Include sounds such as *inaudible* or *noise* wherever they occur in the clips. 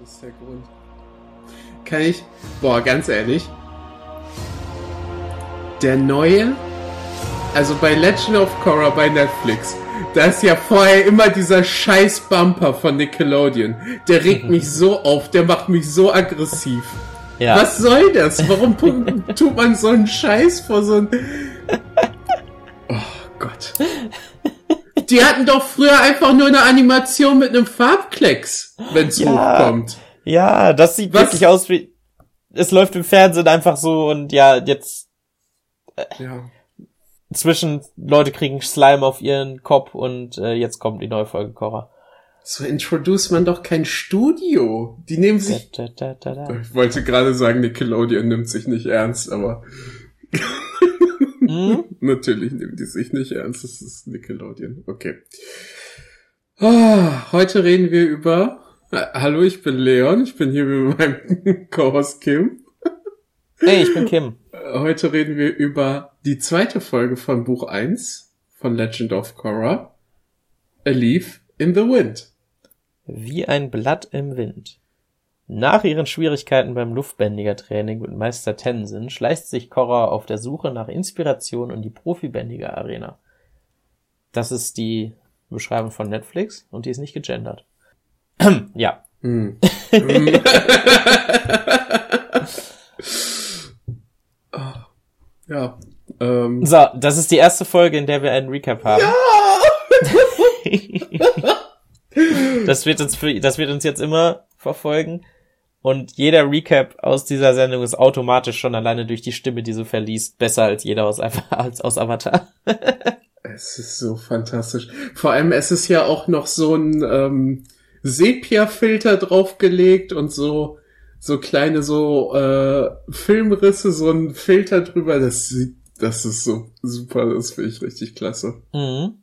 Das ist der Grund. Kann ich. Boah, ganz ehrlich. Der neue. Also bei Legend of Korra bei Netflix. Da ist ja vorher immer dieser scheiß Bumper von Nickelodeon. Der regt mich *laughs* so auf, der macht mich so aggressiv. Ja. Was soll das? Warum tut man so einen Scheiß vor so ein. Die hatten doch früher einfach nur eine Animation mit einem Farbklecks, wenn's ja. hochkommt. Ja, das sieht Was? wirklich aus wie. Es läuft im Fernsehen einfach so und ja, jetzt. Äh, ja. Zwischen Leute kriegen Slime auf ihren Kopf und äh, jetzt kommt die neue Folge Korra. So introduce man doch kein Studio. Die nehmen sich. Da, da, da, ich wollte gerade sagen, Nickelodeon nimmt sich nicht ernst, aber. Hm? *laughs* Natürlich nehmen die sich nicht ernst. Das ist Nickelodeon. Okay. Oh, heute reden wir über Hallo, ich bin Leon. Ich bin hier mit meinem *laughs* Co-Host Kim. Hey, ich bin Kim. Heute reden wir über die zweite Folge von Buch 1 von Legend of Korra. A Leaf in the Wind. Wie ein Blatt im Wind. Nach ihren Schwierigkeiten beim Luftbändiger-Training mit Meister Tenzin schleicht sich Korra auf der Suche nach Inspiration in die Profibändiger-Arena. Das ist die Beschreibung von Netflix und die ist nicht gegendert. *clears throat* ja. Hm. *laughs* ja. Ähm. So, das ist die erste Folge, in der wir einen Recap haben. Ja! *laughs* das wird uns für, das wird uns jetzt immer verfolgen. Und jeder Recap aus dieser Sendung ist automatisch schon alleine durch die Stimme, die so verliest, besser als jeder aus, *laughs* als aus Avatar. es ist so fantastisch. Vor allem, es ist ja auch noch so ein, ähm, Sepia-Filter draufgelegt und so so kleine so äh, Filmrisse, so ein Filter drüber. Das sieht, das ist so super. Das finde ich richtig klasse. Mhm.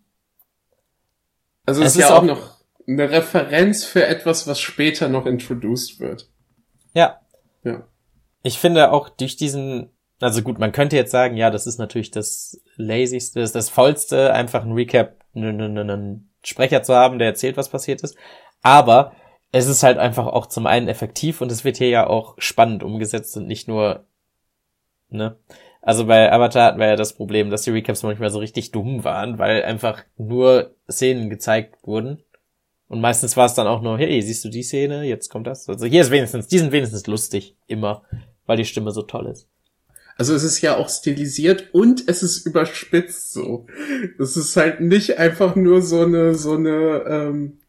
Also es ist ja auch, auch noch eine Referenz für etwas, was später noch introduced wird. Ja. Ja. Ich finde auch durch diesen, also gut, man könnte jetzt sagen, ja, das ist natürlich das lazyste, das, das faulste, einfach ein Recap, einen Sprecher zu haben, der erzählt, was passiert ist. Aber es ist halt einfach auch zum einen effektiv und es wird hier ja auch spannend umgesetzt und nicht nur, ne? Also bei Avatar hatten wir ja das Problem, dass die Recaps manchmal so richtig dumm waren, weil einfach nur Szenen gezeigt wurden. Und meistens war es dann auch nur, hey, siehst du die Szene? Jetzt kommt das. Also hier ist wenigstens, die sind wenigstens lustig. Immer. Weil die Stimme so toll ist. Also es ist ja auch stilisiert und es ist überspitzt so. Es ist halt nicht einfach nur so eine, so eine, ähm,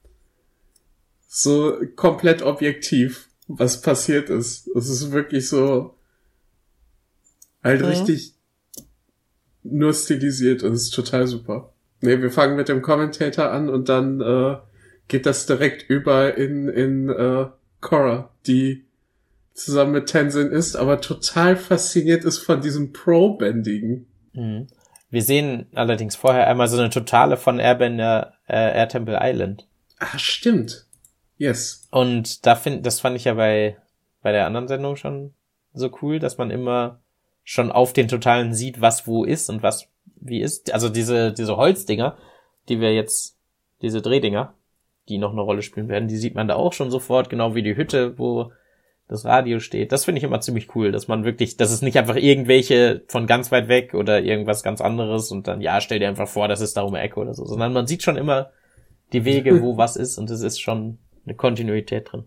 so komplett objektiv, was passiert ist. Es ist wirklich so halt mhm. richtig nur stilisiert und es ist total super. Nee, wir fangen mit dem Commentator an und dann äh, geht das direkt über in, in äh, Cora, die zusammen mit Tenzin ist, aber total fasziniert ist von diesem Pro-Bändigen. Mhm. Wir sehen allerdings vorher einmal so eine totale von Airbender äh, Air Temple Island. Ah, stimmt. Yes. Und da find, das fand ich ja bei, bei der anderen Sendung schon so cool, dass man immer schon auf den Totalen sieht, was wo ist und was wie ist. Also diese, diese Holzdinger, die wir jetzt, diese Drehdinger, die noch eine Rolle spielen werden, die sieht man da auch schon sofort, genau wie die Hütte, wo das Radio steht. Das finde ich immer ziemlich cool, dass man wirklich, dass es nicht einfach irgendwelche von ganz weit weg oder irgendwas ganz anderes und dann, ja, stell dir einfach vor, das ist da um die Ecke oder so, sondern man sieht schon immer die Wege, wo was ist und es ist schon eine Kontinuität drin.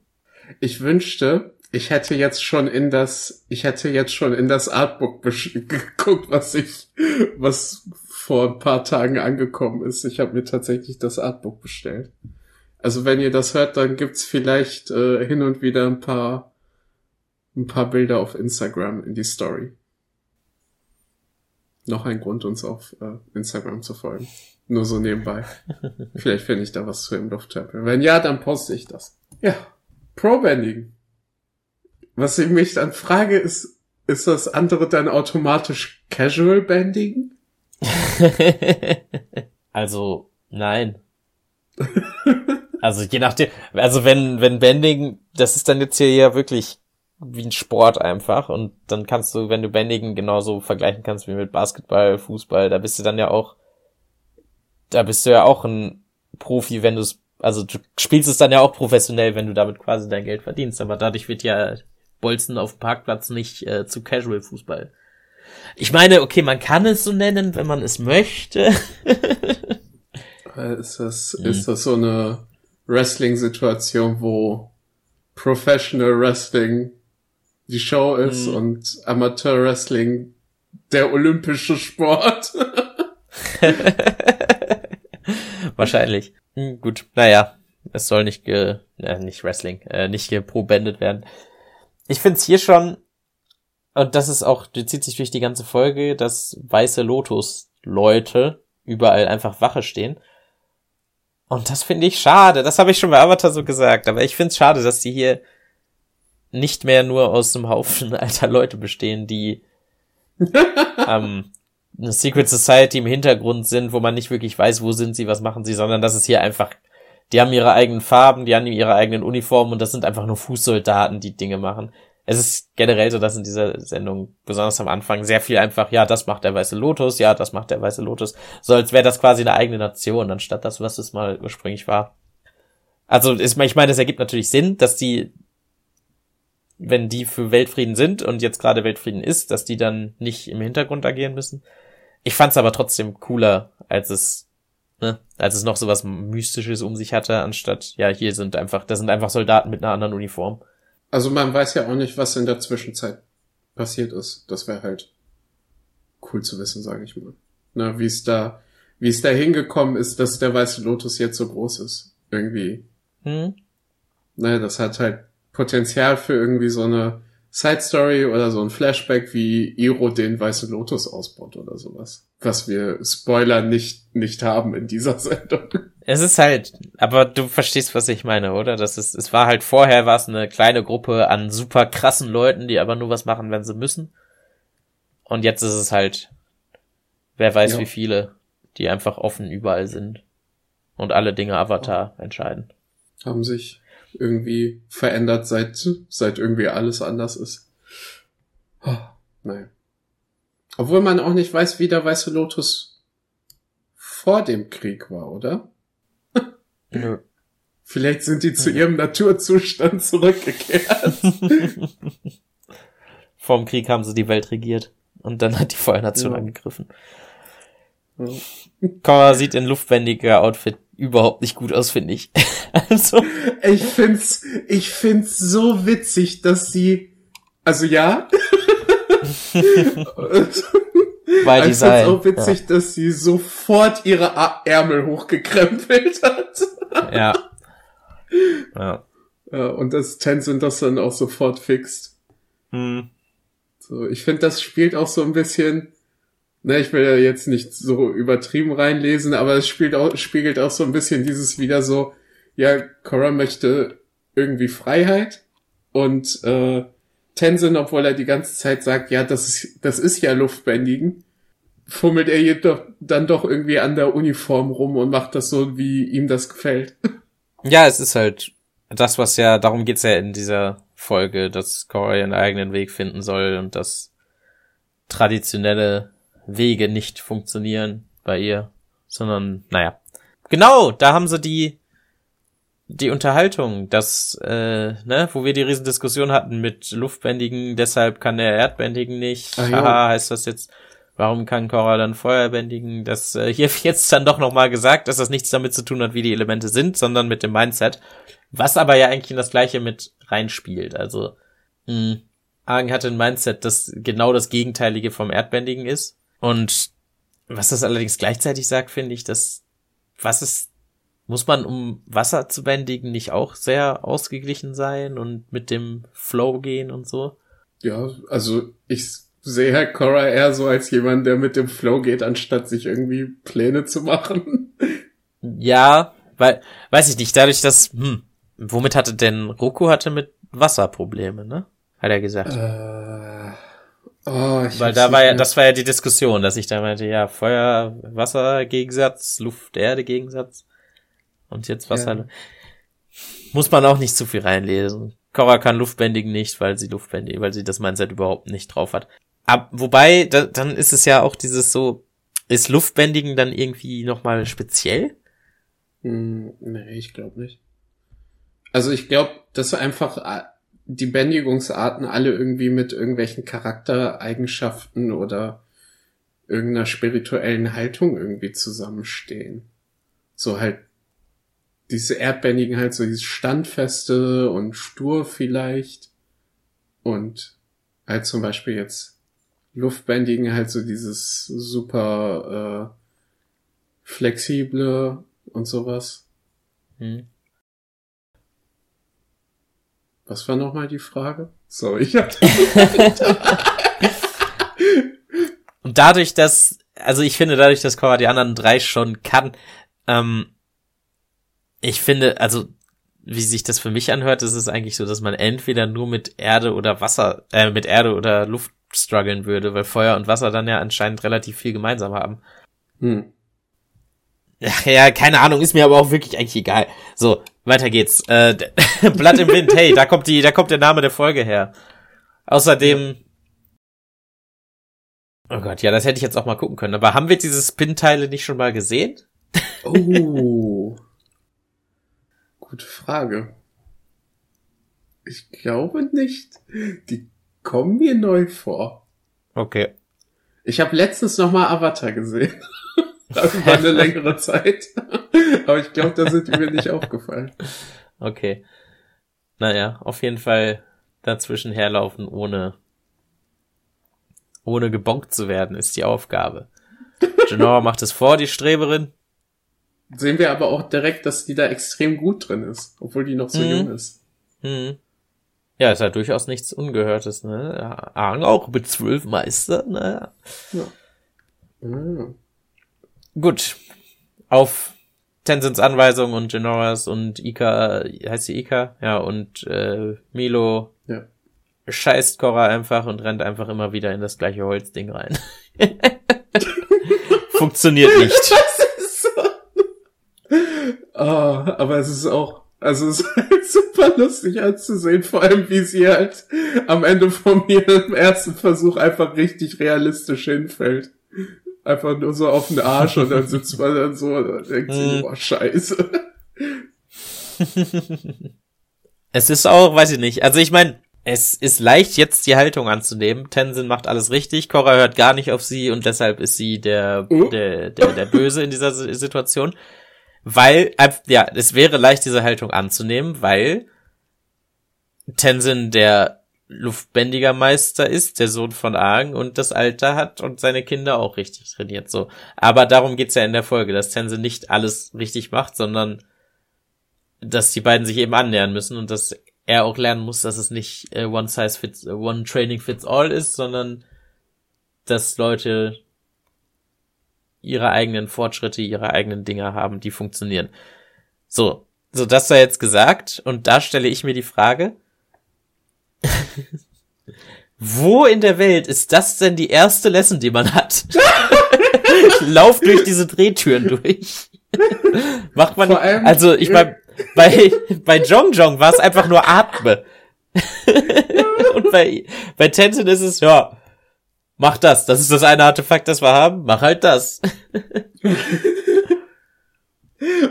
Ich wünschte, ich hätte jetzt schon in das, ich hätte jetzt schon in das Artbook *laughs* geguckt, was ich, was vor ein paar Tagen angekommen ist. Ich habe mir tatsächlich das Artbook bestellt. Also wenn ihr das hört, dann gibt's vielleicht äh, hin und wieder ein paar, ein paar Bilder auf Instagram in die Story. Noch ein Grund, uns auf äh, Instagram zu folgen. Nur so nebenbei. *laughs* Vielleicht finde ich da was zu im Lufttempel. Wenn ja, dann poste ich das. Ja. Pro-Banding. Was ich mich dann frage, ist, ist das andere dann automatisch Casual Banding? *laughs* also, nein. *laughs* also je nachdem, also wenn, wenn Bending, das ist dann jetzt hier ja wirklich wie ein Sport einfach und dann kannst du, wenn du Bändigen genauso vergleichen kannst wie mit Basketball, Fußball, da bist du dann ja auch da bist du ja auch ein Profi, wenn du es also du spielst es dann ja auch professionell, wenn du damit quasi dein Geld verdienst, aber dadurch wird ja Bolzen auf dem Parkplatz nicht äh, zu Casual Fußball. Ich meine, okay, man kann es so nennen, wenn man es möchte. ist das, hm. ist das so eine Wrestling-Situation, wo Professional Wrestling die Show ist hm. und Amateur Wrestling der olympische Sport? *laughs* *laughs* Wahrscheinlich. Hm, gut, naja, es soll nicht ge, äh, nicht Wrestling, äh, nicht geprobendet werden. Ich find's hier schon, und das ist auch, die zieht sich durch die ganze Folge, dass weiße Lotus-Leute überall einfach Wache stehen. Und das finde ich schade. Das habe ich schon bei Avatar so gesagt. Aber ich finde es schade, dass die hier nicht mehr nur aus einem Haufen *laughs* alter Leute bestehen, die *laughs* ähm, eine Secret Society im Hintergrund sind, wo man nicht wirklich weiß, wo sind sie, was machen sie, sondern das ist hier einfach, die haben ihre eigenen Farben, die haben ihre eigenen Uniformen und das sind einfach nur Fußsoldaten, die Dinge machen. Es ist generell so, dass in dieser Sendung, besonders am Anfang, sehr viel einfach, ja, das macht der Weiße Lotus, ja, das macht der Weiße Lotus, so als wäre das quasi eine eigene Nation, anstatt das, was es mal ursprünglich war. Also, ist, ich meine, es ergibt natürlich Sinn, dass die wenn die für Weltfrieden sind und jetzt gerade Weltfrieden ist, dass die dann nicht im Hintergrund agieren müssen. Ich fand's aber trotzdem cooler, als es, ne, als es noch so was Mystisches um sich hatte, anstatt, ja, hier sind einfach, das sind einfach Soldaten mit einer anderen Uniform. Also man weiß ja auch nicht, was in der Zwischenzeit passiert ist. Das wäre halt cool zu wissen, sage ich mal. Na, wie es da, wie es da hingekommen ist, dass der Weiße Lotus jetzt so groß ist. Irgendwie. Hm? Naja, das hat halt Potenzial für irgendwie so eine Side Story oder so ein Flashback, wie Iro den Weißen Lotus ausbaut oder sowas. Was wir Spoiler nicht, nicht haben in dieser Sendung. Es ist halt, aber du verstehst, was ich meine, oder? Das ist, es war halt vorher war es eine kleine Gruppe an super krassen Leuten, die aber nur was machen, wenn sie müssen. Und jetzt ist es halt, wer weiß ja. wie viele, die einfach offen überall sind und alle Dinge Avatar oh. entscheiden. Haben sich irgendwie verändert, seit, seit irgendwie alles anders ist. Oh, nein. Obwohl man auch nicht weiß, wie der Weiße Lotus vor dem Krieg war, oder? *laughs* Nö. Vielleicht sind die zu ihrem Naturzustand zurückgekehrt. *laughs* Vorm Krieg haben sie die Welt regiert und dann hat die Feuernation ja. angegriffen. Cora sieht in luftwendiger Outfit überhaupt nicht gut aus, finde ich. *laughs* also. Ich find's, ich find's so witzig, dass sie, also ja. *laughs* Weil die find's auch witzig, ja. dass sie sofort ihre Ärmel hochgekrempelt hat. ja. *laughs* ja. Und das Tenzin das dann auch sofort fixt. Hm. So, ich finde, das spielt auch so ein bisschen, ne, ich will ja jetzt nicht so übertrieben reinlesen, aber es spielt auch, spiegelt auch so ein bisschen dieses wieder so, ja, Korra möchte irgendwie Freiheit und äh, Tenzin, obwohl er die ganze Zeit sagt, ja, das ist, das ist ja Luftbändigen, fummelt er jedoch dann doch irgendwie an der Uniform rum und macht das so, wie ihm das gefällt. Ja, es ist halt das, was ja, darum geht's ja in dieser Folge, dass Korra ihren eigenen Weg finden soll und das traditionelle Wege nicht funktionieren bei ihr, sondern naja. Genau, da haben sie die die Unterhaltung, das, äh, ne, wo wir die Riesendiskussion hatten mit Luftbändigen, deshalb kann der Erdbändigen nicht. Ah, Haha, heißt das jetzt, warum kann Cora dann Feuerbändigen? Das äh, hier *laughs* jetzt dann doch nochmal gesagt, dass das nichts damit zu tun hat, wie die Elemente sind, sondern mit dem Mindset. Was aber ja eigentlich in das gleiche mit reinspielt. Also, mh, Argen hatte ein Mindset, das genau das Gegenteilige vom Erdbändigen ist. Und was das allerdings gleichzeitig sagt, finde ich, dass was ist, muss man, um Wasser zu bändigen, nicht auch sehr ausgeglichen sein und mit dem Flow gehen und so? Ja, also ich sehe Herr Cora eher so als jemand, der mit dem Flow geht, anstatt sich irgendwie Pläne zu machen. Ja, weil, weiß ich nicht, dadurch, dass, hm, womit hatte denn Roku hatte mit Wasser Probleme, ne? Hat er gesagt. Äh Oh, Weil da war ja, das war ja die Diskussion, dass ich da meinte, ja, Feuer, Wasser Gegensatz, Luft, Erde Gegensatz. Und jetzt Wasser. Ja. Muss man auch nicht zu viel reinlesen. Cora kann Luftbändigen nicht, weil sie Luftbändigen, weil sie das Mindset überhaupt nicht drauf hat. Ab, wobei, da, dann ist es ja auch dieses so, ist Luftbändigen dann irgendwie nochmal speziell? Hm, nee, ich glaube nicht. Also ich glaube, dass einfach äh, die Bändigungsarten alle irgendwie mit irgendwelchen Charaktereigenschaften oder irgendeiner spirituellen Haltung irgendwie zusammenstehen. So halt diese Erdbändigen halt so dieses Standfeste und stur vielleicht und halt zum Beispiel jetzt Luftbändigen halt so dieses super äh, flexible und sowas. Hm. Was war nochmal die Frage? Sorry, ich hab *laughs* Und dadurch, dass, also ich finde dadurch, dass Korra die anderen drei schon kann, ähm, ich finde, also wie sich das für mich anhört, ist es eigentlich so, dass man entweder nur mit Erde oder Wasser, äh, mit Erde oder Luft strugglen würde, weil Feuer und Wasser dann ja anscheinend relativ viel gemeinsam haben. Hm. Ja, ja, keine Ahnung, ist mir aber auch wirklich eigentlich egal. So, weiter geht's. Äh, *laughs* Blatt im Wind, hey, da kommt die, da kommt der Name der Folge her. Außerdem. Oh Gott, ja, das hätte ich jetzt auch mal gucken können. Aber haben wir diese Spin-Teile nicht schon mal gesehen? Oh. *laughs* Gute Frage. Ich glaube nicht. Die kommen mir neu vor. Okay. Ich habe letztens noch mal Avatar gesehen. *laughs* War eine *laughs* längere Zeit. *laughs* Aber ich glaube, da sind die mir nicht aufgefallen. Okay. Naja, auf jeden Fall dazwischen herlaufen, ohne, ohne gebonkt zu werden, ist die Aufgabe. Genora macht es vor, die Streberin. Sehen wir aber auch direkt, dass die da extrem gut drin ist, obwohl die noch so mhm. jung ist. Mhm. Ja, ist ja durchaus nichts Ungehörtes, ne? Aang auch mit zwölf Meister, ne? Ja. Mhm. Gut. Auf Tensins Anweisung und Genoras und Ika, heißt sie Ika? Ja, und äh, Milo ja. scheißt Korra einfach und rennt einfach immer wieder in das gleiche Holzding rein. *laughs* Funktioniert nicht. *laughs* Oh, aber es ist auch, also es *laughs* ist halt super lustig anzusehen, vor allem wie sie halt am Ende von mir im ersten Versuch einfach richtig realistisch hinfällt einfach nur so auf den Arsch und dann sitzt man dann so und denkt sich, hm. boah, scheiße. *laughs* es ist auch, weiß ich nicht, also ich meine, es ist leicht, jetzt die Haltung anzunehmen. Tenzin macht alles richtig, Korra hört gar nicht auf sie und deshalb ist sie der, uh. der, der, der Böse in dieser Situation. Weil, ja, es wäre leicht, diese Haltung anzunehmen, weil Tenzin der luftbändiger Meister ist, der Sohn von Aang und das Alter hat und seine Kinder auch richtig trainiert, so. Aber darum geht's ja in der Folge, dass Tense nicht alles richtig macht, sondern dass die beiden sich eben annähern müssen und dass er auch lernen muss, dass es nicht äh, one size fits, uh, one training fits all ist, sondern dass Leute ihre eigenen Fortschritte, ihre eigenen Dinge haben, die funktionieren. So, so das sei jetzt gesagt und da stelle ich mir die Frage, *laughs* wo in der Welt ist das denn die erste Lesson, die man hat? *laughs* Lauf durch diese Drehtüren durch. Macht man, allem, also ich meine, *laughs* bei, bei Jong Jong war es einfach nur Atme. Und bei, bei Tenzin ist es, ja, mach das. Das ist das eine Artefakt, das wir haben. Mach halt das.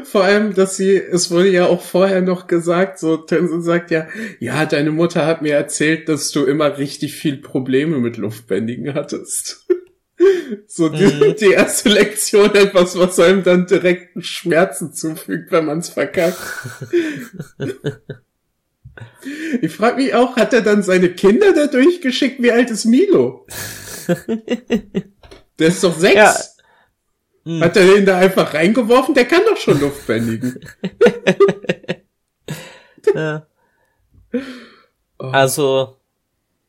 Vor allem, dass sie, es wurde ja auch vorher noch gesagt, so Tenzin sagt ja, ja, deine Mutter hat mir erzählt, dass du immer richtig viel Probleme mit Luftbändigen hattest. *laughs* so die, mhm. die erste Lektion etwas, was einem dann direkt Schmerzen zufügt, wenn man es verkackt. *laughs* ich frage mich auch, hat er dann seine Kinder da durchgeschickt? Wie alt ist Milo? *laughs* Der ist doch sechs. Ja. Hm. Hat er den da einfach reingeworfen? Der kann doch schon Luft bändigen. *laughs* ja. Oh. Also,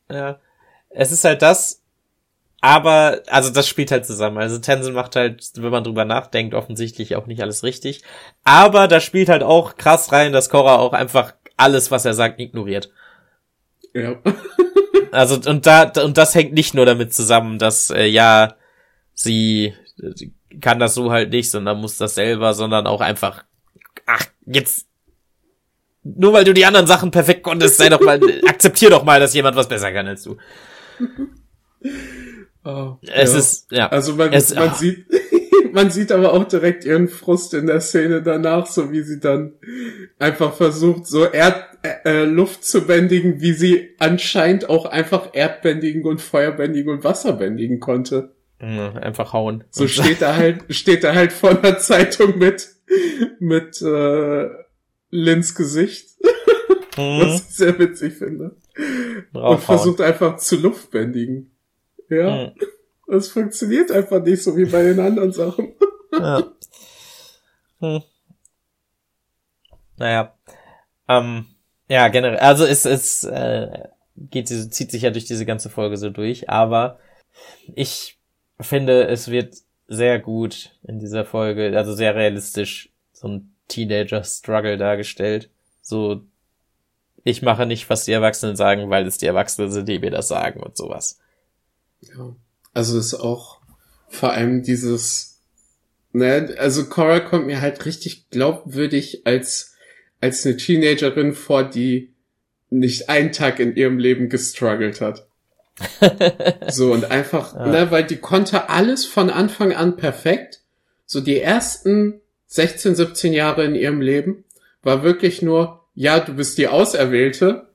ja. Es ist halt das, aber, also das spielt halt zusammen. Also Tenzin macht halt, wenn man drüber nachdenkt, offensichtlich auch nicht alles richtig. Aber da spielt halt auch krass rein, dass Korra auch einfach alles, was er sagt, ignoriert. Ja. Also, und da, und das hängt nicht nur damit zusammen, dass, äh, ja, sie, sie kann das so halt nicht, sondern muss das selber, sondern auch einfach, ach, jetzt, nur weil du die anderen Sachen perfekt konntest, sei doch mal, *laughs* akzeptier doch mal, dass jemand was besser kann als du. *laughs* Oh, es ja. ist, ja. Also man, es, man oh. sieht, *laughs* man sieht aber auch direkt ihren Frust in der Szene danach, so wie sie dann einfach versucht, so Erd äh, Luft zu bändigen, wie sie anscheinend auch einfach erdbändigen und feuerbändigen und wasserbändigen konnte. Ja, einfach hauen. So steht da halt, steht da halt vor einer Zeitung mit, mit äh, Lins Gesicht. *laughs* Mhm. Was ich sehr witzig finde. Draufhauen. Und versucht einfach zu Luftbändigen. Ja. Mhm. Das funktioniert einfach nicht so wie bei den anderen Sachen. *laughs* Ja. Hm. Naja. Ähm, ja, generell, also es, es äh, geht, zieht sich ja durch diese ganze Folge so durch, aber ich finde, es wird sehr gut in dieser Folge, also sehr realistisch, so ein Teenager-Struggle dargestellt. So, ich mache nicht, was die Erwachsenen sagen, weil es die Erwachsenen sind, die mir das sagen und sowas. Ja. Also ist auch vor allem dieses, ne, also Cora kommt mir halt richtig glaubwürdig als, als eine Teenagerin vor, die nicht einen Tag in ihrem Leben gestruggelt hat. *laughs* so und einfach, ja. ne, weil die konnte alles von Anfang an perfekt. So die ersten 16, 17 Jahre in ihrem Leben war wirklich nur, ja, du bist die Auserwählte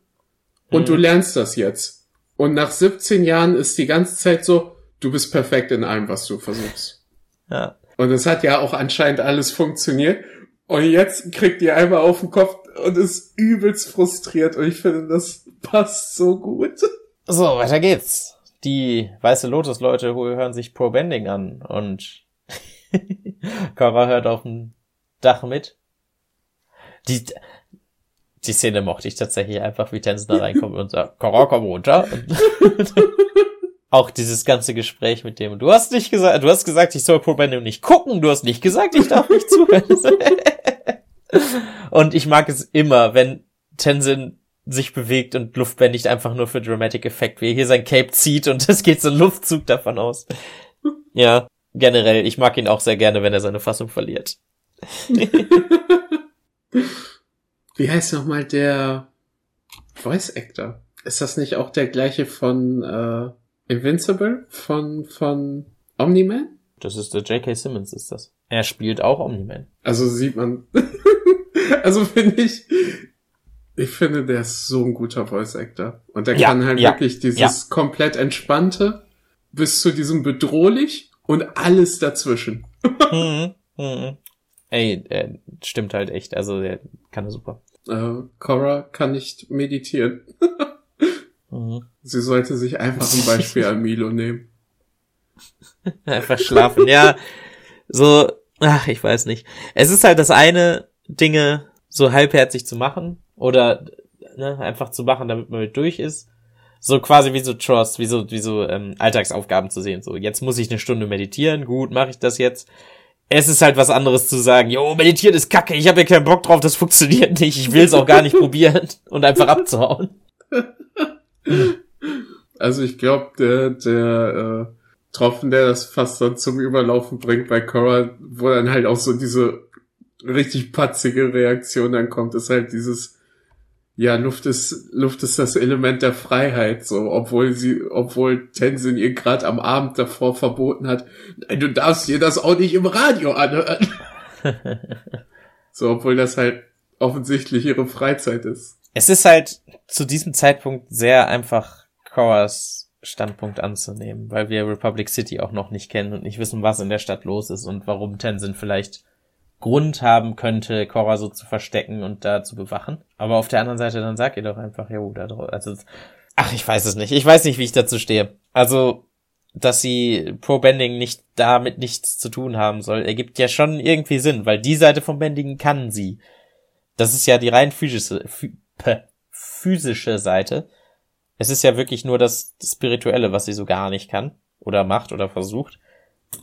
und mhm. du lernst das jetzt. Und nach 17 Jahren ist die ganze Zeit so, du bist perfekt in allem, was du versuchst. Ja. Und es hat ja auch anscheinend alles funktioniert. Und jetzt kriegt ihr einmal auf den Kopf und ist übelst frustriert. Und ich finde, das passt so gut. So, weiter geht's. Die Weiße Lotus-Leute hören sich Pro Bending an und *laughs* Kara hört auf dem Dach mit. Die, die Szene mochte ich tatsächlich einfach, wie Tenzin da reinkommt und sagt, Kara, komm runter. *laughs* *laughs* auch dieses ganze Gespräch mit dem, du hast nicht gesagt, du hast gesagt, ich soll Probandum nicht gucken, du hast nicht gesagt, ich darf nicht zuhören. *laughs* und ich mag es immer, wenn Tenzin sich bewegt und luftbändigt einfach nur für Dramatic Effect, wie er hier sein Cape zieht und es geht so ein Luftzug davon aus. Ja, generell, ich mag ihn auch sehr gerne, wenn er seine Fassung verliert. *laughs* wie heißt nochmal der Voice Actor? Ist das nicht auch der gleiche von äh Invincible von, von Omni-Man? Das ist der J.K. Simmons, ist das. Er spielt auch Omni-Man. Also sieht man. *laughs* also finde ich, ich finde, der ist so ein guter Voice Actor. Und der ja, kann halt ja, wirklich dieses ja. komplett entspannte bis zu diesem bedrohlich und alles dazwischen. *laughs* mhm, mhm. Ey, äh, stimmt halt echt. Also der kann er super. Äh, Cora kann nicht meditieren. *laughs* Mhm. Sie sollte sich einfach ein Beispiel an Milo nehmen. *laughs* Einfach schlafen, ja. So, ach, ich weiß nicht. Es ist halt das eine, Dinge so halbherzig zu machen oder ne, einfach zu machen, damit man mit durch ist. So quasi wie so Trust, wie so, wie so ähm, Alltagsaufgaben zu sehen. So, jetzt muss ich eine Stunde meditieren, gut, mache ich das jetzt. Es ist halt was anderes zu sagen, jo, meditieren ist kacke, ich habe ja keinen Bock drauf, das funktioniert nicht, ich will es auch gar nicht probieren und einfach abzuhauen. *laughs* *laughs* Also ich glaube, der, der äh, Tropfen, der das fast dann zum Überlaufen bringt bei Cora, wo dann halt auch so diese richtig patzige Reaktion dann kommt, ist halt dieses, ja, Luft ist, Luft ist das Element der Freiheit, so, obwohl sie, obwohl Tenzin ihr gerade am Abend davor verboten hat, du darfst dir das auch nicht im Radio anhören. *laughs* so, obwohl das halt offensichtlich ihre Freizeit ist. Es ist halt zu diesem Zeitpunkt sehr einfach Coras Standpunkt anzunehmen, weil wir Republic City auch noch nicht kennen und nicht wissen, was in der Stadt los ist und warum Tenzin vielleicht Grund haben könnte, Cora so zu verstecken und da zu bewachen. Aber auf der anderen Seite, dann sag ihr doch einfach, ja, da also, ach, ich weiß es nicht. Ich weiß nicht, wie ich dazu stehe. Also, dass sie pro Bending nicht damit nichts zu tun haben soll, ergibt ja schon irgendwie Sinn, weil die Seite vom Bending kann sie. Das ist ja die rein physische, physische Seite. Es ist ja wirklich nur das, Spirituelle, was sie so gar nicht kann oder macht oder versucht.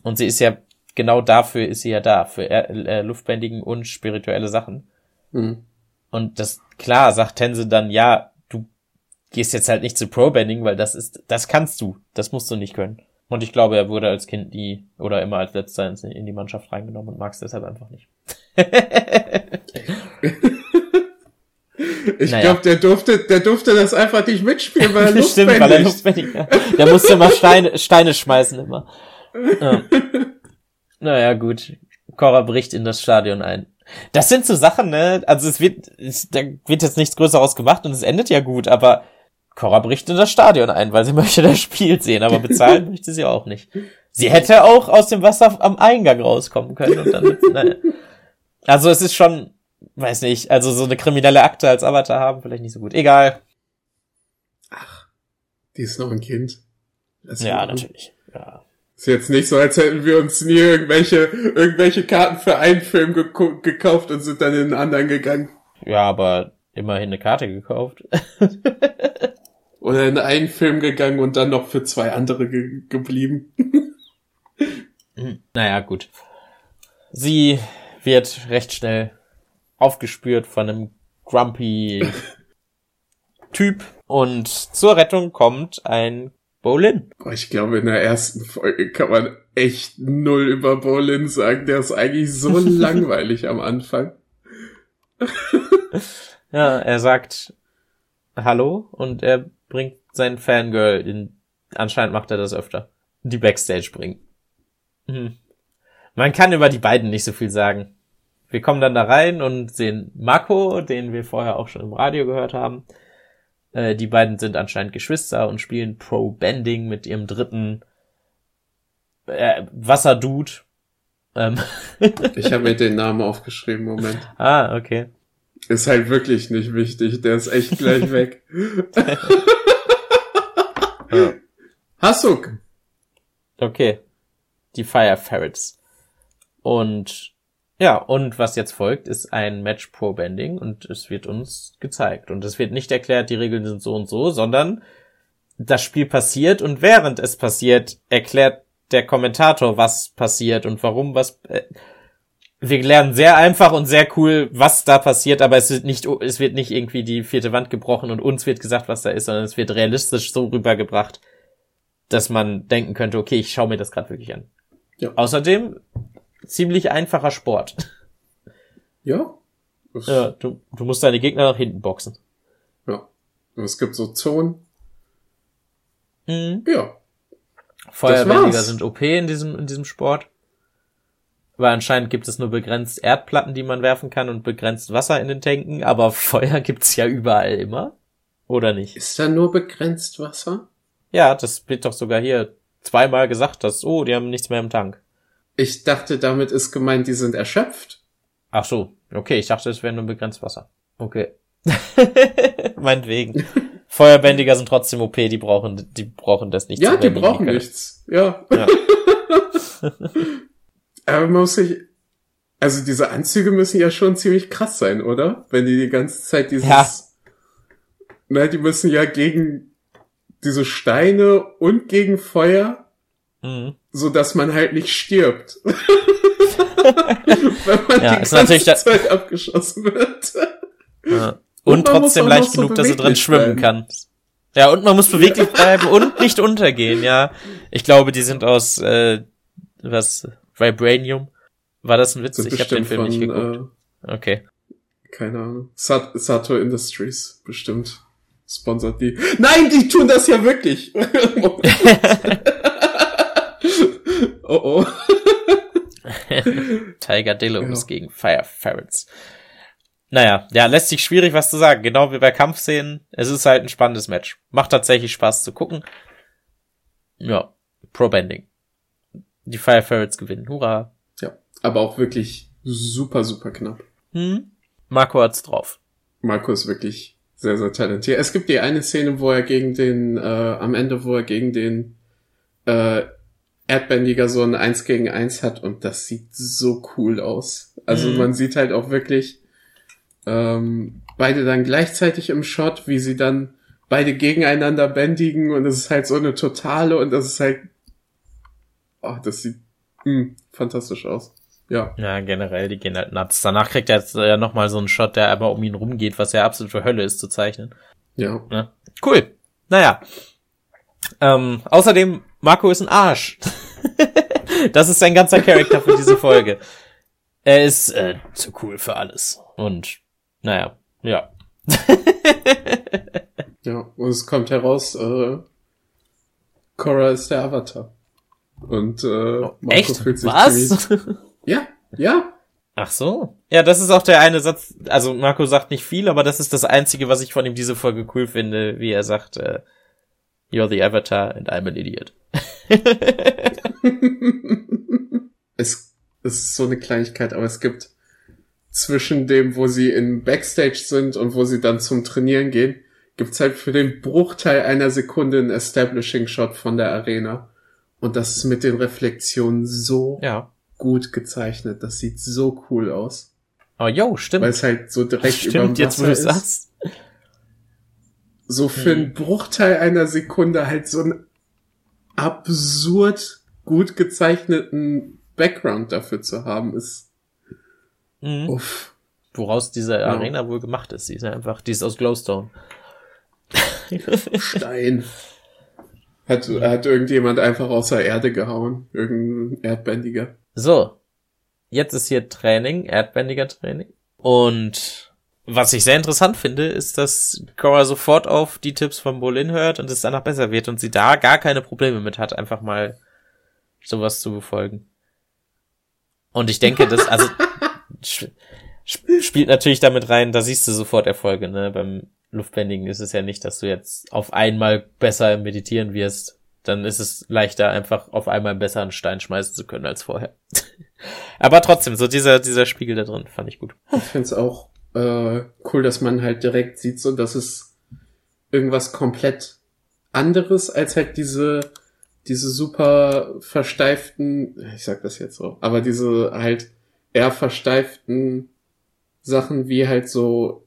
Und sie ist ja genau dafür ist sie ja da, für äh, Luftbändigen und spirituelle Sachen. Mhm. Und das, klar, sagt Tense dann, ja, du gehst jetzt halt nicht zu Pro-Bending, weil das ist, das kannst du, das musst du nicht können. Und ich glaube, er wurde als Kind nie oder immer als letzter in die Mannschaft reingenommen und mag es deshalb einfach nicht. *laughs* Ich naja. glaube, der durfte, der durfte das einfach nicht mitspielen, weil er *laughs* Stimmt, weil er luftbändig ja. Der musste immer Steine, Steine schmeißen immer. Ja. *laughs* Naja, gut. Cora bricht in das Stadion ein. Das sind so Sachen, ne? Also es wird, es, da wird jetzt nichts Größeres gemacht und es endet ja gut, aber Cora bricht in das Stadion ein, weil sie *laughs* möchte das Spiel sehen, aber bezahlen möchte sie auch nicht. Sie hätte auch aus dem Wasser am Eingang rauskommen können und dann, naja. Also es ist schon, weiß nicht, also so eine kriminelle Akte als Avatar haben, vielleicht nicht so gut. Egal. Ach, die ist noch ein Kind. ja, natürlich. Ja. Ist jetzt nicht so, als hätten wir uns nie irgendwelche, irgendwelche Karten für einen Film gekauft und sind dann in einen anderen gegangen. Ja, aber immerhin eine Karte gekauft. *laughs* Oder in einen Film gegangen und dann noch für zwei andere ge geblieben. naja, gut. Sie wird recht schnell aufgespürt von einem grumpy *laughs* Typ und zur Rettung kommt ein Bolin. Ich glaube, in der ersten Folge kann man echt null über Bolin sagen. Der ist eigentlich so *laughs* langweilig am Anfang. *laughs* ja, er sagt Hallo und er bringt sein Fangirl in, anscheinend macht er das öfter, die Backstage bringen. Hm. Man kann über die beiden nicht so viel sagen. Wir kommen dann da rein und sehen Mako, den wir vorher auch schon im Radio gehört haben. Äh, die beiden sind anscheinend Geschwister und spielen Pro Bending mit ihrem dritten äh, Wasserdude. Ähm. *laughs* ich habe mir den Namen aufgeschrieben, Moment. Ah, okay. Ist halt wirklich nicht wichtig, der ist echt gleich weg. *laughs* *laughs* ja. Hasuk. Okay. Die Fire Ferrets. Und ja, und was jetzt folgt, ist ein Match Pro Bending und es wird uns gezeigt. Und es wird nicht erklärt, die Regeln sind so und so, sondern das Spiel passiert und während es passiert, erklärt der Kommentator, was passiert und warum was. Äh, wir lernen sehr einfach und sehr cool, was da passiert, aber es wird nicht, es wird nicht irgendwie die vierte Wand gebrochen und uns wird gesagt, was da ist, sondern es wird realistisch so rübergebracht, dass man denken könnte, okay, ich schaue mir das gerade wirklich an. Ja. Außerdem ziemlich einfacher Sport. Ja. Ja, du, du musst deine Gegner nach hinten boxen. Ja. Und es gibt so Zonen. Mhm. Ja. Feuerbändiger sind OP in diesem, in diesem Sport. Weil anscheinend gibt es nur begrenzt Erdplatten, die man werfen kann und begrenzt Wasser in den Tanken, aber *laughs* Feuer gibt's ja überall immer. Oder nicht? Ist da nur begrenzt Wasser? Ja, das wird doch sogar hier zweimal gesagt, dass, oh, die haben nichts mehr im Tank. Ich dachte, damit ist gemeint, die sind erschöpft. Ach so, okay, ich dachte, es wäre nur begrenzt Wasser. Okay. *laughs* Meinetwegen. Feuerbändiger sind trotzdem OP, die brauchen, die brauchen das nicht. Ja, die brauchen die nichts. Ja. ja. *laughs* Aber man muss sich, also diese Anzüge müssen ja schon ziemlich krass sein, oder? Wenn die die ganze Zeit dieses, ja. na, die müssen ja gegen diese Steine und gegen Feuer Mhm. So dass man halt nicht stirbt. *laughs* Wenn man ja, die ganze Zeit abgeschossen wird. Ja. Und, und trotzdem leicht genug, so dass du drin schwimmen kannst. Ja, und man muss beweglich bleiben und nicht untergehen, ja. Ich glaube, die sind aus äh, was Vibranium. War das ein Witz? ich habe den Film von, nicht geguckt. Äh, okay. Keine Ahnung. Sat Sato Industries, bestimmt. Sponsert die. Nein, die tun das ja wirklich. *laughs* *laughs* Oh oh. *laughs* Tiger Dillo ja. gegen Fire Ferrets. Naja, ja, lässt sich schwierig was zu sagen. Genau wie bei Kampfszenen. Es ist halt ein spannendes Match. Macht tatsächlich Spaß zu gucken. Ja, Pro-Bending. Die Fire Ferrets gewinnen. Hurra. Ja, aber auch wirklich super, super knapp. Hm? Marco hat's drauf. Marco ist wirklich sehr, sehr talentiert. Es gibt die eine Szene, wo er gegen den, äh, am Ende, wo er gegen den äh, Erdbändiger so ein 1 gegen 1 hat und das sieht so cool aus. Also mhm. man sieht halt auch wirklich ähm, beide dann gleichzeitig im Shot, wie sie dann beide gegeneinander bändigen und es ist halt so eine totale und das ist halt oh, das sieht mh, hm, fantastisch aus. Ja. Ja, generell, die gehen halt nuts. Danach kriegt er jetzt ja nochmal so einen Shot, der aber um ihn rumgeht, was ja absolut für Hölle ist zu zeichnen. Ja. ja. Cool. Naja. Ähm, außerdem Marco ist ein Arsch. *laughs* das ist sein ganzer Charakter für diese Folge. Er ist äh, zu cool für alles. Und naja, ja. *laughs* ja, und es kommt heraus, äh, Cora ist der Avatar. Und äh, Marco Echt? fühlt sich Was? *laughs* Ja, ja. Ach so. Ja, das ist auch der eine Satz. Also Marco sagt nicht viel, aber das ist das Einzige, was ich von ihm diese Folge cool finde, wie er sagt, äh, You're the Avatar and I'm an idiot. *laughs* es, es ist so eine Kleinigkeit, aber es gibt zwischen dem, wo sie in Backstage sind und wo sie dann zum Trainieren gehen, gibt's halt für den Bruchteil einer Sekunde einen Establishing Shot von der Arena. Und das ist mit den Reflexionen so Ja. gut gezeichnet. Das sieht so cool aus. Aber yo, stimmt. Weil es halt so direkt über stimmt, jetzt wo du Wasser ist. sagst. So für einen Bruchteil einer Sekunde halt so einen absurd gut gezeichneten Background dafür zu haben, ist Mhm. uff. Woraus diese Arena wohl gemacht ist. Die ist ja einfach, die ist aus Glowstone. *laughs* Stein. Hat, hat irgendjemand einfach aus der Erde gehauen. Irgendein Erdbändiger. So. Jetzt ist hier Training, erdbändiger Training. Und was ich sehr interessant finde, ist, dass Cora sofort auf die Tipps von Bolin hört und es danach besser wird und sie da gar keine Probleme mit hat, einfach mal sowas zu befolgen. Und ich denke, das, also, *laughs* sp- sp- spielt natürlich damit rein, da siehst du sofort Erfolge, ne? Beim Luftbändigen ist es ja nicht, dass du jetzt auf einmal besser Meditieren wirst. Dann ist es leichter, einfach auf einmal besser einen Stein schmeißen zu können als vorher. *laughs* Aber trotzdem, so dieser, dieser Spiegel da drin fand ich gut. Ich find's auch äh, cool, dass man halt direkt sieht, so dass es irgendwas komplett anderes als halt diese diese super versteiften, ich sag das jetzt so, aber diese halt eher versteiften Sachen wie halt so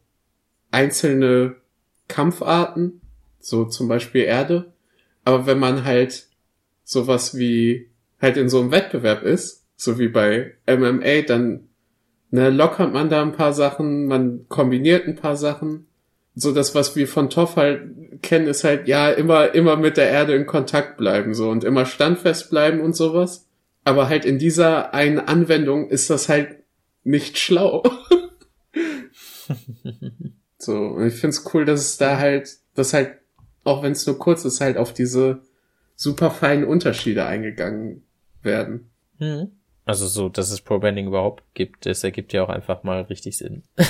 einzelne Kampfarten, so zum Beispiel Erde. Aber wenn man halt sowas wie halt in so einem Wettbewerb ist, so wie bei MMA, dann ne, lockert man da ein paar Sachen, man kombiniert ein paar Sachen. So das, was wir von Toff halt kennen, ist halt, ja, immer, immer mit der Erde in Kontakt bleiben, so, und immer standfest bleiben und sowas. Aber halt in dieser einen Anwendung ist das halt nicht schlau. *laughs* so, und ich find's cool, dass es da halt, dass halt, auch wenn es nur kurz ist, halt auf diese super feinen Unterschiede eingegangen werden. Mhm. Also so, dass es Pro-Banding überhaupt gibt, das ergibt ja auch einfach mal richtig Sinn. *laughs*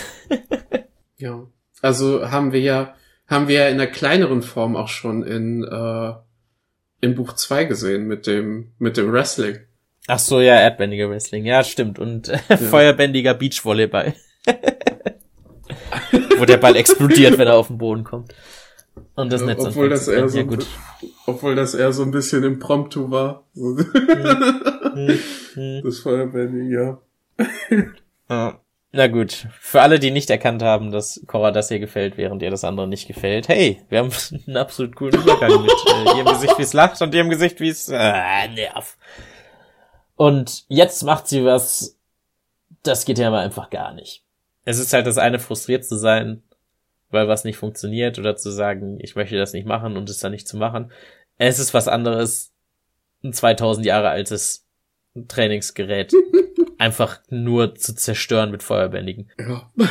Ja. Also haben wir ja, haben wir ja in einer kleineren Form auch schon in, äh, in Buch 2 gesehen mit dem, mit dem Wrestling. Ach so, ja, erdbändiger Wrestling. Ja, stimmt. Und *laughs* äh, feuerbändiger Beachvolleyball. *laughs* Wo der Ball explodiert, wenn er auf den Boden kommt. Und das Netz obwohl das eher so, ja, gut. obwohl das eher so ein bisschen impromptu war. So, Hm, hm. das Feuerbanding, ja. Ja. Na gut, für alle, die nicht erkannt haben, dass Cora das hier gefällt, während ihr das andere nicht gefällt, hey, wir haben *laughs* einen absolut coolen Übergang mit äh, ihrem Gesicht, wie es lacht und ihrem Gesicht, wie es äh, nerv. Und jetzt macht sie was, das geht ja mal einfach gar nicht. Es ist halt das eine, frustriert zu sein, weil was nicht funktioniert oder zu sagen, ich möchte das nicht machen und es dann nicht zu machen. Es ist was anderes, ein 2000 Jahre altes Trainingsgerät *laughs* einfach nur zu zerstören mit Feuerbändigen. Ja. *laughs*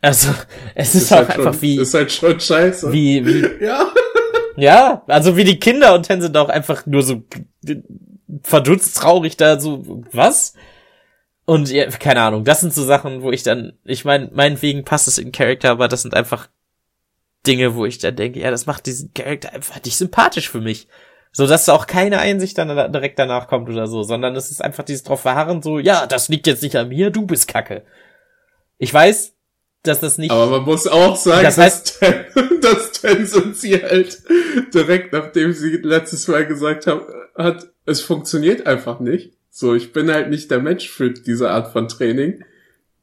Also, es ist, auch halt einfach schon, wie, ist halt schon scheiße. wie, wie, Ja. *laughs* ja, also wie die Kinder und Ten sind auch einfach nur so verdutzt traurig da, so, was? Und ja, keine Ahnung, das sind so Sachen, wo ich dann, ich meine, meinetwegen passt es in Charakter, aber das sind einfach Dinge, wo ich dann denke, ja, das macht diesen Charakter einfach nicht sympathisch für mich. So, dass auch keine Einsicht dann da- direkt danach kommt oder so, sondern es ist einfach dieses drauf verharren, so, ja, das liegt jetzt nicht an mir, du bist kacke. Ich weiß, dass das nicht, Aber man muss auch sagen, Das dass, Ten, *laughs* dass Tenzin sie halt direkt nachdem sie letztes Mal gesagt hat, hat, es funktioniert einfach nicht. So, ich bin halt nicht der Mensch für diese Art von Training.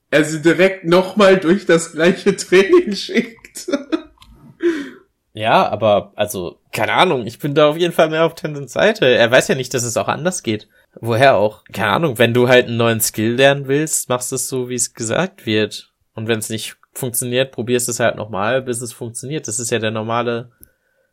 Er sie direkt nochmal durch das gleiche Training *laughs* schickt. Ja, aber also, keine Ahnung, ich bin da auf jeden Fall mehr auf Tenzins Seite. Er weiß ja nicht, dass es auch anders geht. Woher auch? Keine Ahnung, wenn du halt einen neuen Skill lernen willst, machst du es so, wie es gesagt wird. Und wenn es nicht funktioniert, probierst es halt nochmal, bis es funktioniert. Das ist ja der normale.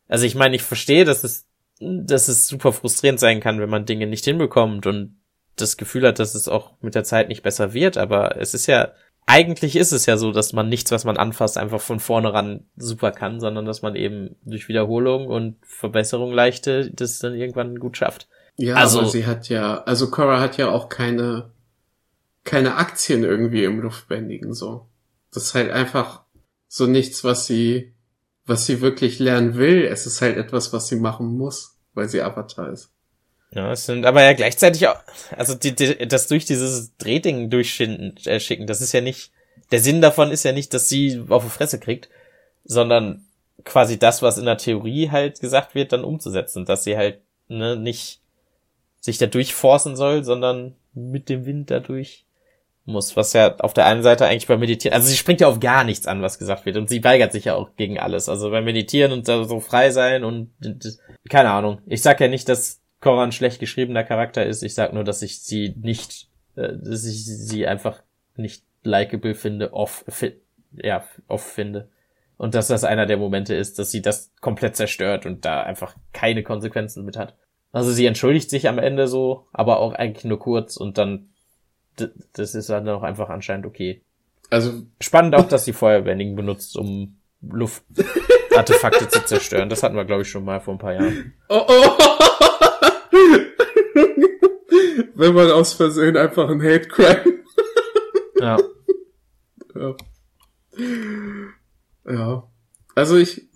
Also ich meine, ich verstehe, dass es, dass es super frustrierend sein kann, wenn man Dinge nicht hinbekommt und das Gefühl hat, dass es auch mit der Zeit nicht besser wird, aber es ist ja eigentlich ist es ja so, dass man nichts, was man anfasst, einfach von vorne ran super kann, sondern dass man eben durch Wiederholung und Verbesserung leichte das dann irgendwann gut schafft. Ja, also sie hat ja, also Cora hat ja auch keine keine Aktien irgendwie im Luftbändigen so. Das ist halt einfach so nichts, was sie was sie wirklich lernen will. Es ist halt etwas, was sie machen muss, weil sie Avatar ist. Ja, es sind aber ja gleichzeitig auch, also die, die, das durch dieses Drehding durchschicken, äh, schicken, das ist ja nicht, der Sinn davon ist ja nicht, dass sie auf die Fresse kriegt, sondern quasi das, was in der Theorie halt gesagt wird, dann umzusetzen, dass sie halt ne, nicht sich da durchforcen soll, sondern mit dem Wind dadurch muss, was ja auf der einen Seite eigentlich beim Meditieren, also sie springt ja auf gar nichts an, was gesagt wird und sie weigert sich ja auch gegen alles, also beim Meditieren und so frei sein und keine Ahnung. Ich sag ja nicht, dass Cora ein schlecht geschriebener Charakter ist. Ich sag nur, dass ich sie nicht, äh, dass ich sie einfach nicht likable finde, off, fi ja, off finde. Und dass das einer der Momente ist, dass sie das komplett zerstört und da einfach keine Konsequenzen mit hat. Also sie entschuldigt sich am Ende so, aber auch eigentlich nur kurz und dann, das ist dann auch einfach anscheinend okay. Also spannend auch, dass sie Feuerwending benutzt, um Luftartefakte zu zerstören. Das hatten wir, glaube ich, schon mal vor ein paar Jahren. *laughs* Oh, oh. Wenn man aus Versehen einfach ein Hate Crime. *laughs* ja. ja. Ja. Also ich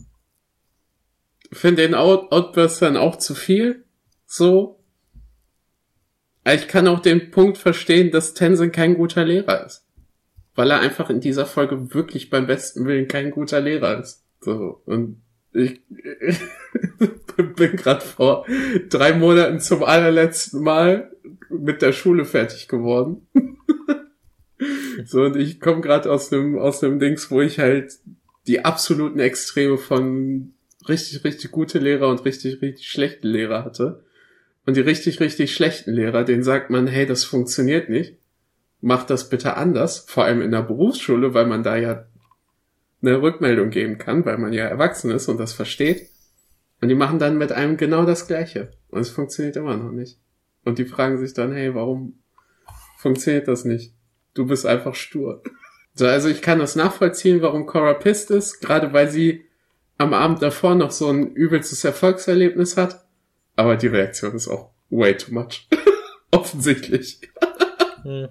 finde den Out Outburst dann auch zu viel. So. Ich kann auch den Punkt verstehen, dass Tenzin kein guter Lehrer ist. Weil er einfach in dieser Folge wirklich beim besten Willen kein guter Lehrer ist. So. Und ich, *laughs* bin gerade vor drei Monaten zum allerletzten Mal mit der Schule fertig geworden. *laughs* so, und ich komme gerade aus dem, aus dem Dings, wo ich halt die absoluten Extreme von richtig, richtig gute Lehrer und richtig, richtig schlechte Lehrer hatte. Und die richtig, richtig schlechten Lehrer, denen sagt man, hey, das funktioniert nicht. Macht das bitte anders. Vor allem in der Berufsschule, weil man da ja eine Rückmeldung geben kann, weil man ja erwachsen ist und das versteht. Und die machen dann mit einem genau das Gleiche. Und es funktioniert immer noch nicht. Und die fragen sich dann, hey, warum funktioniert das nicht? Du bist einfach stur. So, also ich kann das nachvollziehen, warum Cora pisst ist, gerade weil sie am Abend davor noch so ein übelstes Erfolgserlebnis hat. Aber die Reaktion ist auch way too much. *laughs* Offensichtlich. hm.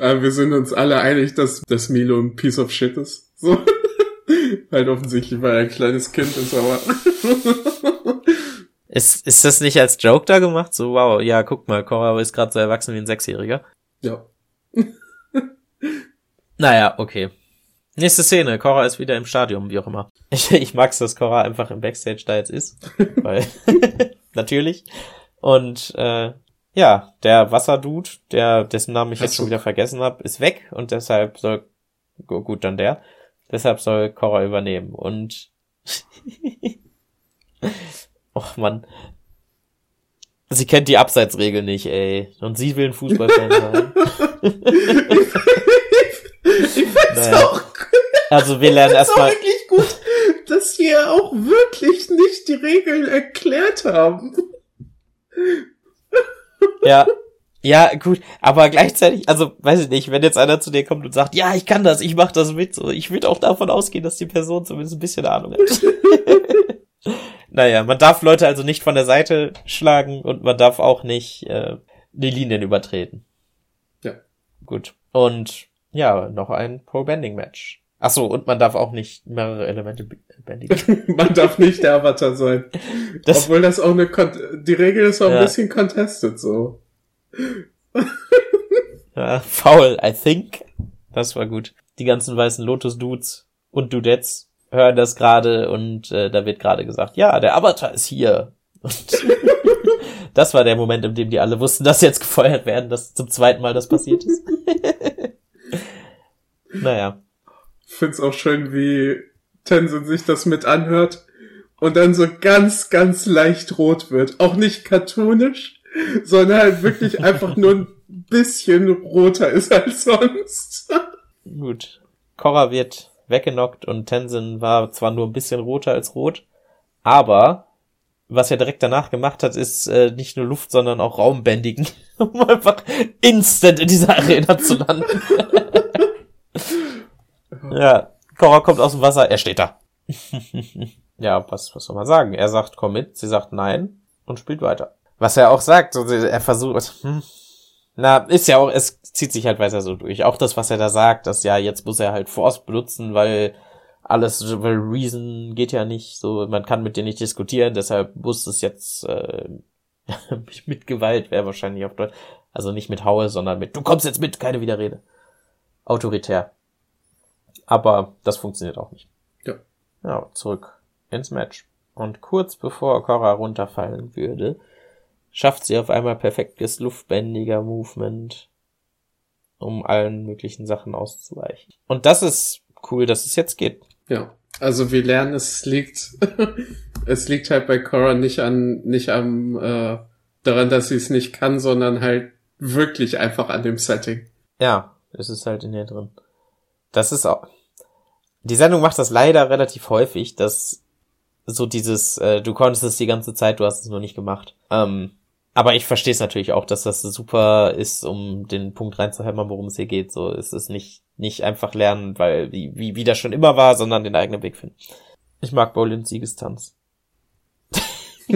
Aber wir sind uns alle einig, dass, dass Milo ein Piece of Shit ist. So. *laughs* halt offensichtlich war er ein kleines Kind und *laughs* so. Ist, ist das nicht als Joke da gemacht? So, wow, ja, guck mal, Cora ist gerade so erwachsen wie ein Sechsjähriger. Ja. *laughs* naja, okay. Nächste Szene, Cora ist wieder im Stadion, wie auch immer. *laughs* Ich, ich mag's, dass Cora einfach im Backstage da jetzt ist. *laughs* Weil, natürlich. Und äh, ja, der Wasserdude, der, dessen Namen ich jetzt schon wieder vergessen habe, ist weg und deshalb soll gut dann der. Deshalb soll Cora übernehmen. Und Och man. Sie kennt die Abseitsregel nicht, ey. Und sie will ein Fußballfan sein. ich find's naja. auch Also wir lernen erstmal. wirklich gut, dass wir auch wirklich nicht die Regeln erklärt haben. Ja, ja, gut, aber gleichzeitig, also weiß ich nicht, wenn jetzt einer zu dir kommt und sagt, ja, ich kann das, ich mach das mit, so, ich würde auch davon ausgehen, dass die Person zumindest ein bisschen Ahnung hat. Naja, man darf Leute also nicht von der Seite schlagen und man darf auch nicht äh, die Linien übertreten. Ja. Gut. Und ja, noch ein Pro-Bending-Match. Ach so, und man darf auch nicht mehrere Elemente bändigen. *laughs* man darf nicht der Avatar sein. Das, Obwohl das auch eine, Kon die Regel ist auch ja. ein bisschen contested, so *laughs* ja, faul, I think. Das war gut. Die ganzen weißen Lotus-Dudes und Dudettes hören das gerade und äh, da wird gerade gesagt, ja, der Avatar ist hier. Und *laughs* das war der Moment, in dem die alle wussten, dass jetzt gefeuert werden, dass zum zweiten Mal das passiert ist. *laughs* naja. Ich find's auch schön, wie Tenzin sich das mit anhört und dann so ganz, ganz leicht rot wird. Auch nicht cartoonisch, sondern halt wirklich *laughs* einfach nur ein bisschen roter ist als sonst. Gut. Korra wird weggenockt und Tenzin war zwar nur ein bisschen roter als rot, aber was er direkt danach gemacht hat, ist äh, nicht nur Luft, sondern auch Raumbändigen, *laughs* um einfach instant in dieser Arena zu landen. *laughs* ja, Cora kommt aus dem Wasser, er steht da. *laughs* ja, was, was soll man sagen? Er sagt, komm mit, sie sagt nein und spielt weiter. Was er auch sagt, er versucht, hm, na, ist ja auch, es zieht sich halt weiter so durch. Auch das, was er da sagt, dass ja, jetzt muss er halt Force benutzen, weil alles, weil Reason geht ja nicht, so, man kann mit dir nicht diskutieren, deshalb muss es jetzt äh, *laughs* mit Gewalt wäre wahrscheinlich auf Deutsch. Also nicht mit Haue, sondern mit, du kommst jetzt mit, keine Widerrede. Autoritär. Aber das funktioniert auch nicht. Ja. Ja, zurück ins Match. Und kurz bevor Cora runterfallen würde, schafft sie auf einmal perfektes luftbändiger Movement, um allen möglichen Sachen auszuweichen. Und das ist cool, dass es jetzt geht. Ja. Also wir lernen, es liegt, *laughs* es liegt halt bei Cora nicht an, nicht am, äh, daran, dass sie es nicht kann, sondern halt wirklich einfach an dem Setting. Ja, es ist halt in ihr drin. Das ist auch, die Sendung macht das leider relativ häufig, dass so dieses, äh, du konntest es die ganze Zeit, du hast es nur nicht gemacht. Ähm, aber ich verstehe es natürlich auch, dass das super ist, um den Punkt reinzuhämmern, worum es hier geht. So es ist nicht nicht einfach lernen, weil wie wie, wie das schon immer war, sondern den eigenen Weg finden. Ich mag Bolins Siegestanz. *laughs*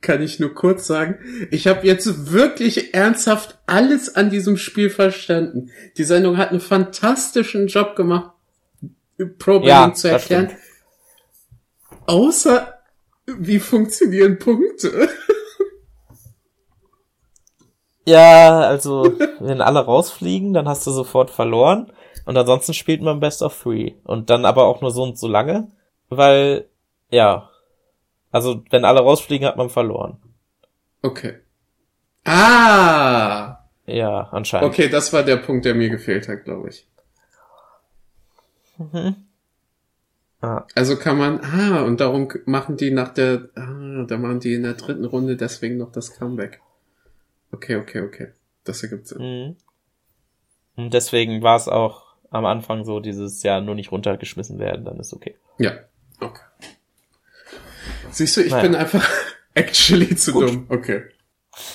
Kann ich nur kurz sagen, ich habe jetzt wirklich ernsthaft alles an diesem Spiel verstanden. Die Sendung hat einen fantastischen Job gemacht, Pro ja, zu erklären. Außer wie funktionieren Punkte? Ja, also, wenn alle rausfliegen, dann hast du sofort verloren. Und ansonsten spielt man Best of Three. Und dann aber auch nur so und so lange. Weil, ja. Also, wenn alle rausfliegen, hat man verloren. Okay. Ah! Ja, anscheinend. Okay, das war der Punkt, der mir gefehlt hat, glaube ich. Mhm. Ah. Also kann man, ah, und darum machen die nach der, ah, da machen die in der dritten Runde deswegen noch das Comeback. Okay, okay, okay. Das ergibt Sinn. Mhm. Und deswegen war es auch am Anfang so dieses, ja, nur nicht runtergeschmissen werden, dann ist okay. Ja, okay. Siehst du, ich naja. bin einfach *laughs* actually zu Gut. dumm. Okay.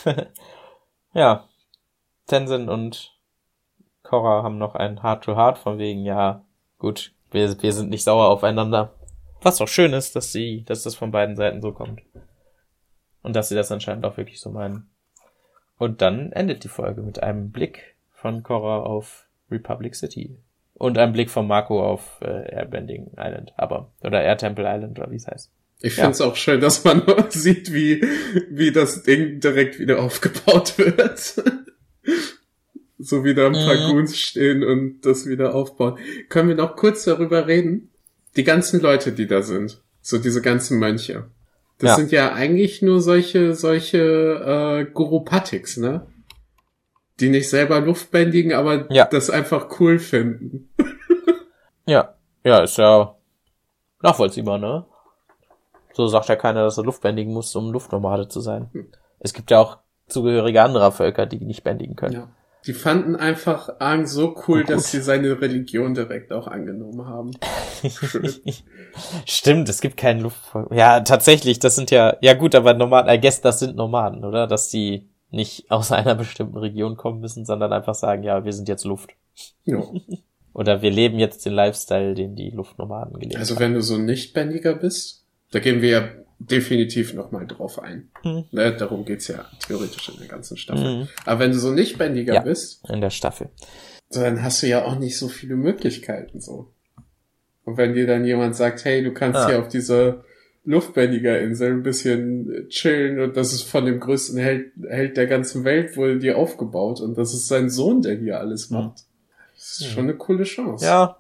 *laughs* ja. Tenzin und Korra haben noch ein Heart-to-Heart von wegen, ja, gut, wir, wir sind nicht sauer aufeinander. Was auch schön ist, dass sie, dass das von beiden Seiten so kommt. Und dass sie das anscheinend auch wirklich so meinen. Und dann endet die Folge mit einem Blick von Korra auf Republic City. Und einem Blick von Marco auf äh, Airbending Island, aber, oder Air Temple Island, oder wie es heißt. Ich ja. finde es auch schön, dass man *laughs* sieht, wie, wie das Ding direkt wieder aufgebaut *laughs* wird so wieder ein paar mhm. Goons stehen und das wieder aufbauen. Können wir noch kurz darüber reden? Die ganzen Leute, die da sind, so diese ganzen Mönche. Das ja. sind ja eigentlich nur solche, solche äh, Gurupatiks, ne? Die nicht selber Luft bändigen, aber ja. das einfach cool finden. *laughs* ja, ja, ist ja nachvollziehbar, ne? So sagt ja keiner, dass er Luft bändigen muss, um Luftnomade zu sein. Hm. Es gibt ja auch Zugehörige anderer Völker, die nicht bändigen können. Ja. Die fanden einfach Aang so cool, dass sie seine Religion direkt auch angenommen haben. *laughs* Stimmt, es gibt keinen Luftvolk. Ja, tatsächlich, das sind ja, ja gut, aber Nomaden, I guess das sind Nomaden, oder? Dass die nicht aus einer bestimmten Region kommen müssen, sondern einfach sagen, ja, wir sind jetzt Luft. Ja. *laughs* oder wir leben jetzt den Lifestyle, den die Luftnomaden gelebt also, haben. Also wenn du so Nichtbändiger bist, da gehen wir ja definitiv nochmal drauf ein. Mhm. Ne, darum geht's ja theoretisch in der ganzen Staffel. Mhm. Aber wenn du so nicht bändiger ja, bist. In der Staffel. Dann hast du ja auch nicht so viele Möglichkeiten so. Und wenn dir dann jemand sagt, hey, du kannst ah. hier auf dieser luftbändiger Insel ein bisschen chillen und das ist von dem größten Held, Held der ganzen Welt wohl dir aufgebaut und das ist sein Sohn, der hier alles mhm. macht. Das ist schon eine coole Chance. Ja,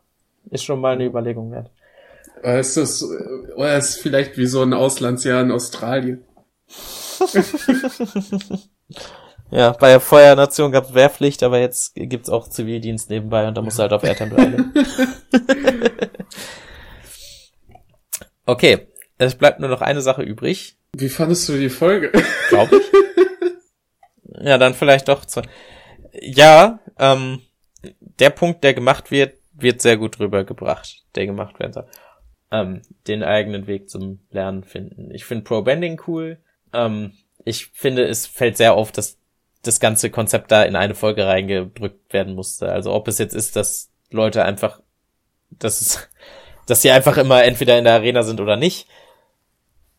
ist schon mal eine Überlegung wert. Oder ist das, oder ist vielleicht wie so ein Auslandsjahr in Australien? *laughs* ja, bei der Feuernation gab es Wehrpflicht, aber jetzt gibt's auch Zivildienst nebenbei und da musst du halt auf Airtime bleiben. *laughs* okay, es bleibt nur noch eine Sache übrig. Wie fandest du die Folge? Glaub ich. *laughs* Ja, dann vielleicht doch zwei. Ja, ähm, der Punkt, der gemacht wird, wird sehr gut rübergebracht, der gemacht werden soll ähm, den eigenen Weg zum Lernen finden. Ich finde Pro Bending cool. Ähm, ich finde, es fällt sehr auf, dass das ganze Konzept da in eine Folge reingedrückt werden musste. Also ob es jetzt ist, dass Leute einfach, dass es, *laughs* dass sie einfach immer entweder in der Arena sind oder nicht.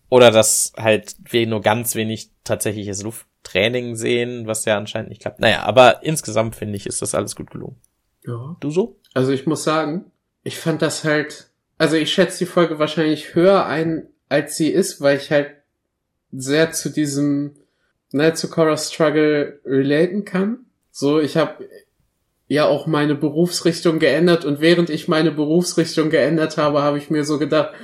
Oder dass halt wir nur ganz wenig tatsächliches Lufttraining sehen, was ja anscheinend nicht klappt. Naja, aber insgesamt finde ich, ist das alles gut gelungen. Ja. Du so? Also ich muss sagen, ich fand das halt, also ich schätze die Folge wahrscheinlich höher ein, als sie ist, weil ich halt sehr zu diesem, ne, zu Cora Struggle relaten kann. So, ich habe ja auch meine Berufsrichtung geändert und während ich meine Berufsrichtung geändert habe, habe ich mir so gedacht,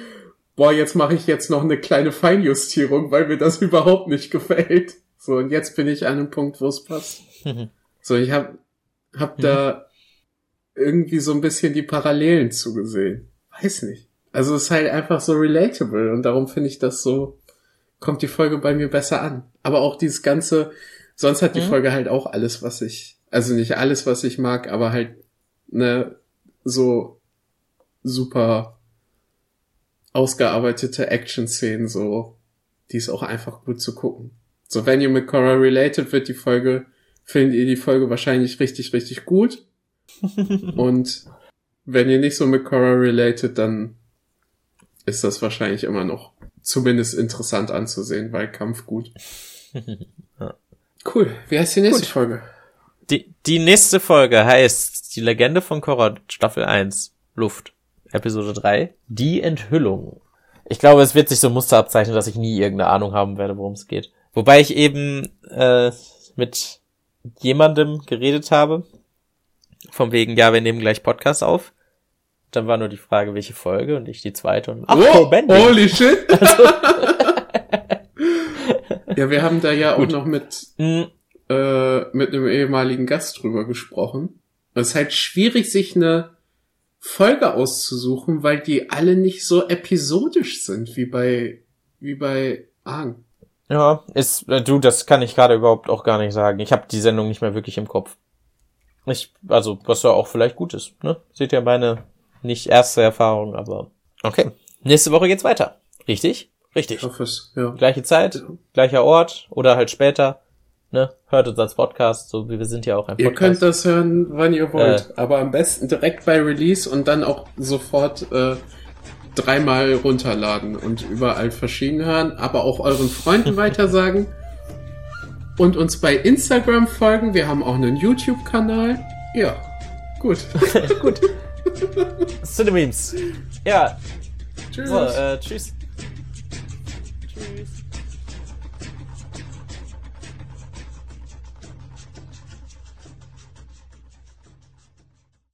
boah, jetzt mache ich jetzt noch eine kleine Feinjustierung, weil mir das *laughs* überhaupt nicht gefällt. So, und jetzt bin ich an einem Punkt, wo es passt. *laughs* so, ich habe hab mhm. da irgendwie so ein bisschen die Parallelen zugesehen. Weiß nicht. Also es ist halt einfach so relatable und darum finde ich das so, kommt die Folge bei mir besser an. Aber auch dieses ganze, sonst hat die mhm. Folge halt auch alles, was ich, also nicht alles, was ich mag, aber halt, ne, so super ausgearbeitete Action-Szenen, so, die ist auch einfach gut zu gucken. So, wenn ihr mit Cora related wird, die Folge, findet ihr die Folge wahrscheinlich richtig, richtig gut. *laughs* Und wenn ihr nicht so mit Cora related, dann ist das wahrscheinlich immer noch zumindest interessant anzusehen, weil Kampf gut. *laughs* ja. Cool. Wie heißt die nächste gut. Folge? Die, die nächste Folge heißt Die Legende von Korra, Staffel 1, Luft, Episode 3, Die Enthüllung. Ich glaube, es wird sich so ein Muster abzeichnen, dass ich nie irgendeine Ahnung haben werde, worum es geht. Wobei ich eben äh, mit jemandem geredet habe, vom wegen, ja, wir nehmen gleich Podcast auf. Dann war nur die Frage, welche Folge und ich die zweite und ach, oh, holy shit. *laughs* Also, *laughs* ja, wir haben da ja Gut. auch noch mit mhm. äh, mit einem ehemaligen Gast drüber gesprochen. Es ist halt schwierig, sich eine Folge auszusuchen, weil die alle nicht so episodisch sind wie bei wie bei Arn. Ja, ist äh, du, das kann ich gerade überhaupt auch gar nicht sagen. Ich habe die Sendung nicht mehr wirklich im Kopf. Ich, also, was ja auch vielleicht gut ist, ne? Seht ihr meine nicht erste Erfahrung, aber okay. Nächste Woche geht's weiter. Richtig? Richtig. Ich hoffe es, ja. Gleiche Zeit, ja. gleicher Ort oder halt später. Ne? Hört uns als Podcast, so wie wir sind ja auch ein Podcast. Ihr könnt das hören, wann ihr wollt, äh, aber am besten direkt bei Release und dann auch sofort äh, dreimal runterladen und überall verschieden hören, aber auch euren Freunden *laughs* weitersagen und uns bei Instagram folgen. Wir haben auch einen YouTube-Kanal. Ja, gut. *laughs* gut. Cinememes. Ja. Tschüss. So, äh, tschüss. Tschüss.